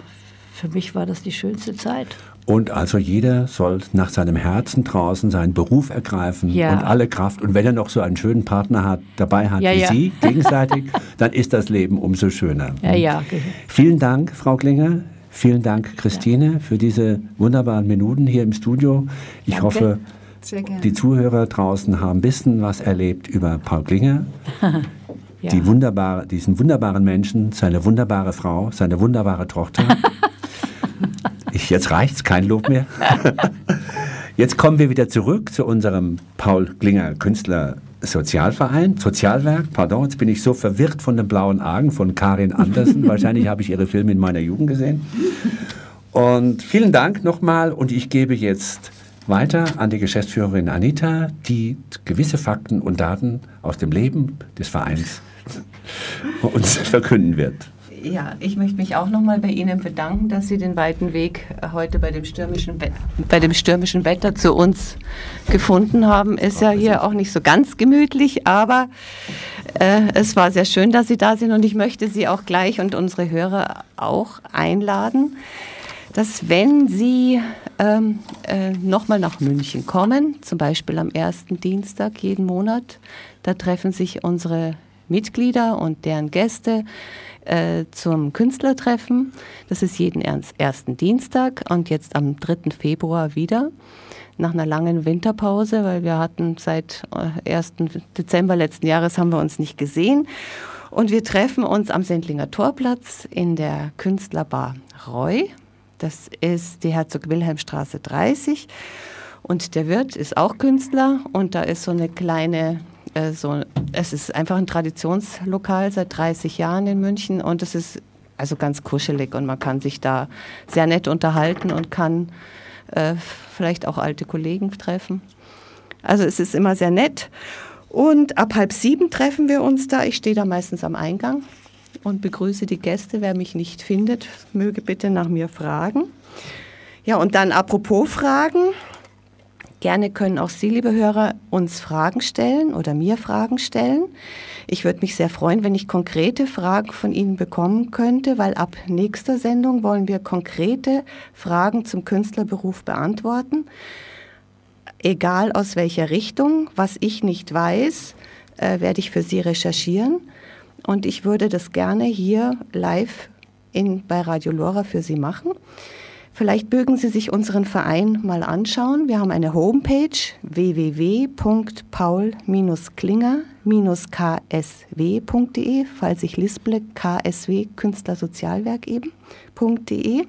Speaker 4: für mich war das die schönste Zeit.
Speaker 3: Und also jeder soll nach seinem Herzen draußen seinen Beruf ergreifen ja. und alle Kraft. Und wenn er noch so einen schönen Partner hat, dabei hat ja, wie ja. Sie, gegenseitig, dann ist das Leben umso schöner.
Speaker 4: Ja, ja.
Speaker 3: Vielen Dank, Frau Klinger. Vielen Dank, Christine, für diese wunderbaren Minuten hier im Studio. Ich Danke. hoffe, die Zuhörer draußen haben ein bisschen was erlebt über Paul Klinger. Die wunderbare, diesen wunderbaren Menschen, seine wunderbare Frau, seine wunderbare Tochter. Ich, jetzt reicht's, kein Lob mehr. Jetzt kommen wir wieder zurück zu unserem Paul Klinger Künstler Sozialverein, Sozialwerk, pardon, jetzt bin ich so verwirrt von den blauen Argen von Karin Andersen. Wahrscheinlich habe ich ihre Filme in meiner Jugend gesehen. Und vielen Dank nochmal und ich gebe jetzt weiter an die Geschäftsführerin Anita, die gewisse Fakten und Daten aus dem Leben des Vereins uns verkünden wird.
Speaker 2: Ja, ich möchte mich auch nochmal bei Ihnen bedanken, dass Sie den weiten Weg heute bei dem, stürmischen bei dem stürmischen Wetter zu uns gefunden haben. Ist ja hier auch nicht so ganz gemütlich, aber äh, es war sehr schön, dass Sie da sind und ich möchte Sie auch gleich und unsere Hörer auch einladen, dass wenn Sie ähm, äh, nochmal nach München kommen, zum Beispiel am ersten Dienstag jeden Monat, da treffen sich unsere Mitglieder und deren Gäste äh, zum Künstlertreffen. Das ist jeden ersten Dienstag und jetzt am 3. Februar wieder. Nach einer langen Winterpause, weil wir hatten seit 1. Äh, Dezember letzten Jahres haben wir uns nicht gesehen. Und wir treffen uns am Sendlinger Torplatz in der Künstlerbar Roy. Das ist die Herzog-Wilhelm-Straße 30. Und der Wirt ist auch Künstler und da ist so eine kleine äh, so, es ist einfach ein Traditionslokal seit 30 Jahren in München und es ist also ganz kuschelig und man kann sich da sehr nett unterhalten und kann äh, vielleicht auch alte Kollegen treffen. Also es ist immer sehr nett. Und ab halb sieben treffen wir uns da. Ich stehe da meistens am Eingang und begrüße die Gäste. Wer mich nicht findet, möge bitte nach mir fragen. Ja, und dann apropos Fragen. Gerne können auch Sie, liebe Hörer, uns Fragen stellen oder mir Fragen stellen. Ich würde mich sehr freuen, wenn ich konkrete Fragen von Ihnen bekommen könnte, weil ab nächster Sendung wollen wir konkrete Fragen zum Künstlerberuf beantworten. Egal aus welcher Richtung, was ich nicht weiß, äh, werde ich für Sie recherchieren. Und ich würde das gerne hier live in, bei Radio Lora für Sie machen. Vielleicht mögen Sie sich unseren Verein mal anschauen. Wir haben eine Homepage www.paul-klinger-ksw.de, falls ich lisple, KSW Künstlersozialwerk eben.de.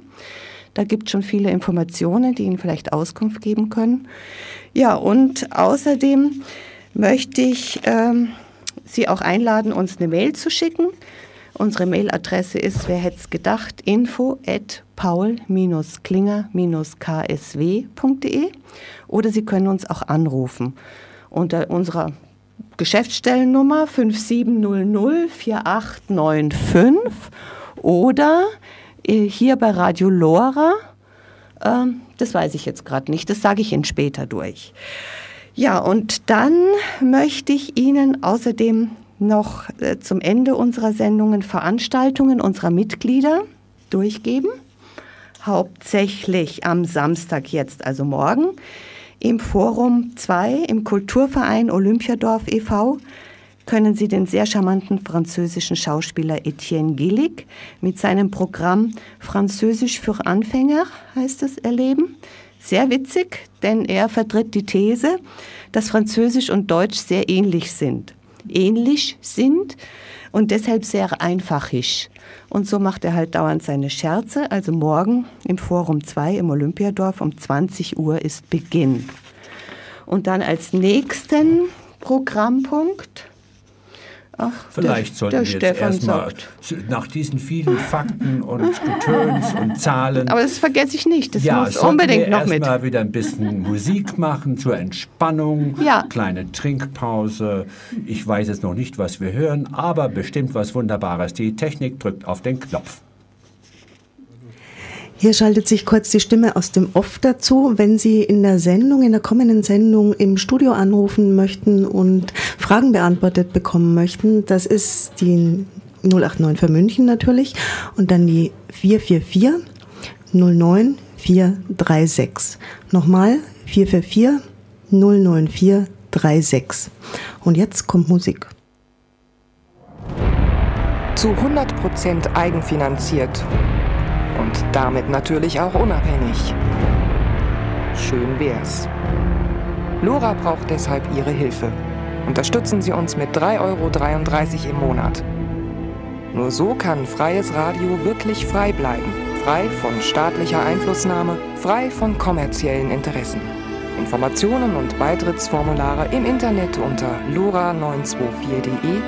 Speaker 2: Da gibt es schon viele Informationen, die Ihnen vielleicht Auskunft geben können. Ja, und außerdem möchte ich ähm, Sie auch einladen, uns eine Mail zu schicken. Unsere Mailadresse ist, wer hätte es gedacht, info paul-klinger-ksw.de oder Sie können uns auch anrufen unter unserer Geschäftsstellennummer 5700 4895 oder äh, hier bei Radio Lora. Ähm, das weiß ich jetzt gerade nicht, das sage ich Ihnen später durch. Ja, und dann möchte ich Ihnen außerdem noch äh, zum Ende unserer Sendungen Veranstaltungen unserer Mitglieder durchgeben. Hauptsächlich am Samstag jetzt, also morgen, im Forum 2 im Kulturverein Olympiadorf e.V. können Sie den sehr charmanten französischen Schauspieler Etienne Gillig mit seinem Programm Französisch für Anfänger, heißt es, erleben. Sehr witzig, denn er vertritt die These, dass Französisch und Deutsch sehr ähnlich sind. Ähnlich sind und deshalb sehr einfachisch. Und so macht er halt dauernd seine Scherze. Also morgen im Forum 2 im Olympiadorf um 20 Uhr ist Beginn. Und dann als nächsten Programmpunkt
Speaker 3: Ach, Vielleicht der, sollten der wir jetzt erstmal nach diesen vielen Fakten und Getöns und Zahlen.
Speaker 2: Aber das vergesse ich nicht. Das ja, muss unbedingt wir noch mit.
Speaker 3: Mal wieder ein bisschen Musik machen zur Entspannung. Ja. Kleine Trinkpause. Ich weiß jetzt noch nicht, was wir hören, aber bestimmt was Wunderbares. Die Technik drückt auf den Knopf.
Speaker 7: Hier schaltet sich kurz die Stimme aus dem Off dazu. Wenn Sie in der Sendung, in der kommenden Sendung im Studio anrufen möchten und Fragen beantwortet bekommen möchten, das ist die 089 für München natürlich und dann die 444 09436. Nochmal 444 09436. Und jetzt kommt Musik.
Speaker 8: Zu 100% eigenfinanziert und damit natürlich auch unabhängig. Schön wär's. Lora braucht deshalb Ihre Hilfe. Unterstützen Sie uns mit 3,33 Euro im Monat. Nur so kann freies Radio wirklich frei bleiben. Frei von staatlicher Einflussnahme, frei von kommerziellen Interessen. Informationen und Beitrittsformulare im Internet unter lora924.de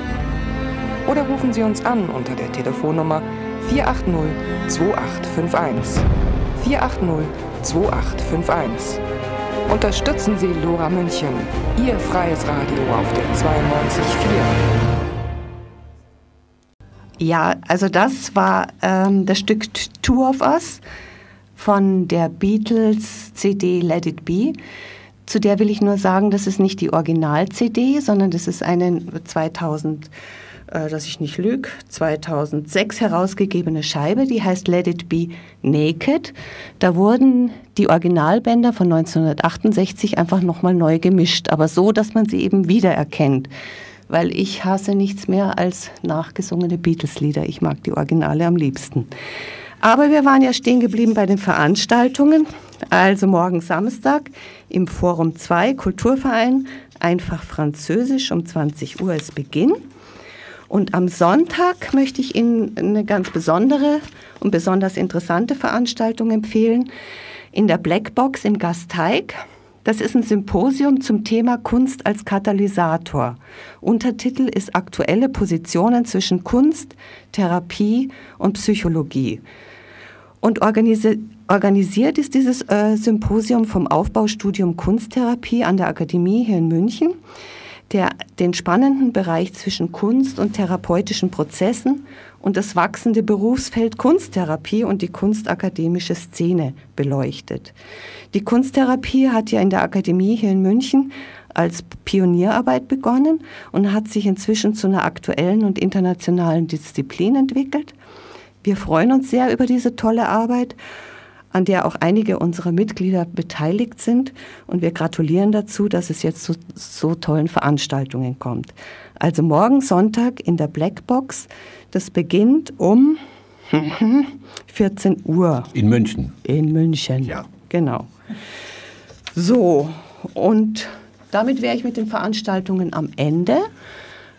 Speaker 8: oder rufen Sie uns an unter der Telefonnummer 480 2851. 480 2851. Unterstützen Sie Lora München, Ihr freies Radio auf der 92.4.
Speaker 2: Ja, also das war ähm, das Stück Two of Us von der Beatles CD Let It Be. Zu der will ich nur sagen, das ist nicht die Original-CD, sondern das ist eine 2000 äh, dass ich nicht lüge, 2006 herausgegebene Scheibe, die heißt Let It Be Naked. Da wurden die Originalbänder von 1968 einfach nochmal neu gemischt, aber so, dass man sie eben wiedererkennt. Weil ich hasse nichts mehr als nachgesungene Beatles-Lieder. Ich mag die Originale am liebsten. Aber wir waren ja stehen geblieben bei den Veranstaltungen. Also morgen Samstag im Forum 2 Kulturverein, einfach Französisch um 20 Uhr ist Beginn. Und am Sonntag möchte ich Ihnen eine ganz besondere und besonders interessante Veranstaltung empfehlen. In der Blackbox im Gasteig. Das ist ein Symposium zum Thema Kunst als Katalysator. Untertitel ist Aktuelle Positionen zwischen Kunst, Therapie und Psychologie. Und organisi organisiert ist dieses äh, Symposium vom Aufbaustudium Kunsttherapie an der Akademie hier in München der den spannenden Bereich zwischen Kunst und therapeutischen Prozessen und das wachsende Berufsfeld Kunsttherapie und die kunstakademische Szene beleuchtet. Die Kunsttherapie hat ja in der Akademie hier in München als Pionierarbeit begonnen und hat sich inzwischen zu einer aktuellen und internationalen Disziplin entwickelt. Wir freuen uns sehr über diese tolle Arbeit an der auch einige unserer Mitglieder beteiligt sind. Und wir gratulieren dazu, dass es jetzt zu so tollen Veranstaltungen kommt. Also morgen Sonntag in der Blackbox. Das beginnt um 14 Uhr.
Speaker 3: In München.
Speaker 2: In München. Ja. Genau. So, und damit wäre ich mit den Veranstaltungen am Ende.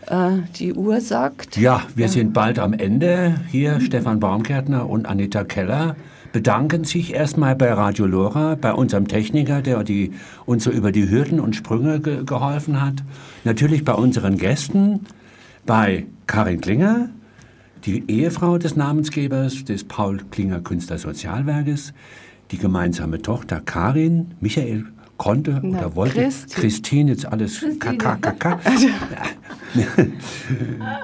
Speaker 2: Äh, die Uhr sagt.
Speaker 3: Ja, wir sind bald am Ende. Hier Stefan Baumgärtner und Anita Keller bedanken sich erstmal bei Radio Lora, bei unserem Techniker, der die, uns so über die Hürden und Sprünge ge geholfen hat. Natürlich bei unseren Gästen, bei Karin Klinger, die Ehefrau des Namensgebers des Paul Klinger Künstlersozialwerkes, die gemeinsame Tochter Karin, Michael konnte
Speaker 2: Na,
Speaker 3: oder wollte
Speaker 2: Christi.
Speaker 3: Christine jetzt alles KKKK.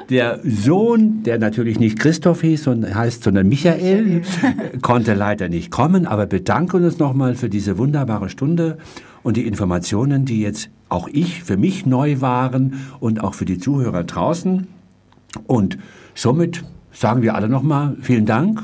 Speaker 3: Der Sohn, der natürlich nicht Christoph hieß, sondern heißt, sondern Michael, konnte leider nicht kommen, aber bedanken uns nochmal für diese wunderbare Stunde und die Informationen, die jetzt auch ich für mich neu waren und auch für die Zuhörer draußen. Und somit sagen wir alle nochmal vielen Dank.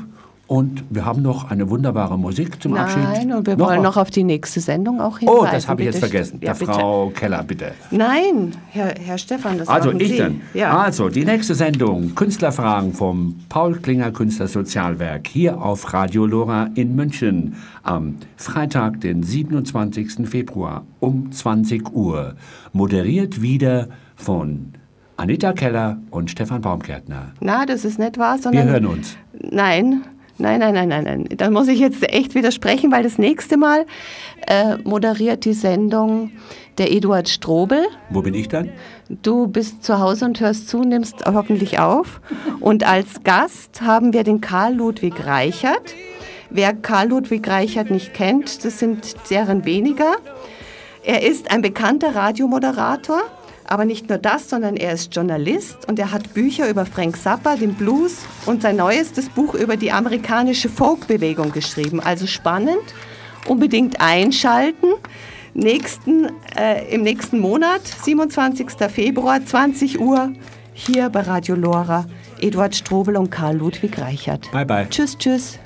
Speaker 3: Und wir haben noch eine wunderbare Musik zum Abschied.
Speaker 2: Nein, und wir
Speaker 3: Noch
Speaker 2: wollen
Speaker 3: was?
Speaker 2: noch auf die nächste Sendung auch hinweisen.
Speaker 3: Oh, das habe ich jetzt vergessen.
Speaker 2: Ja.
Speaker 3: Frau Keller, bitte.
Speaker 2: Nein, Herr, Herr Stefan, das
Speaker 3: Also ich
Speaker 2: Sie.
Speaker 3: dann.
Speaker 2: Ja.
Speaker 3: Also die nächste Sendung, Künstlerfragen vom Paul Klinger Künstlersozialwerk hier auf Radio Lora in München am Freitag, den 27. Februar um 20 Uhr. Moderiert wieder von Anita Keller und Stefan Baumgärtner.
Speaker 2: Na, das ist nicht wahr,
Speaker 3: Wir
Speaker 2: sondern...
Speaker 3: hören uns.
Speaker 2: Nein, nein, nein, nein, nein, nein. Da muss ich jetzt echt widersprechen, weil das nächste Mal äh, moderiert die Sendung der Eduard Strobel.
Speaker 3: Wo bin ich dann?
Speaker 2: Du bist zu Hause und hörst zu, nimmst hoffentlich auf. Und als Gast haben wir den Karl Ludwig Reichert. Wer Karl Ludwig Reichert nicht kennt, das sind deren weniger. Er ist ein bekannter Radiomoderator, aber nicht nur das, sondern er ist Journalist und er hat Bücher über Frank Zappa, den Blues und sein neuestes Buch über die amerikanische Folkbewegung geschrieben. Also spannend, unbedingt einschalten. Nächsten, äh, Im nächsten Monat, 27. Februar, 20 Uhr, hier bei Radio Lora, Eduard Strobel und Karl Ludwig Reichert.
Speaker 3: Bye, bye.
Speaker 2: Tschüss, tschüss.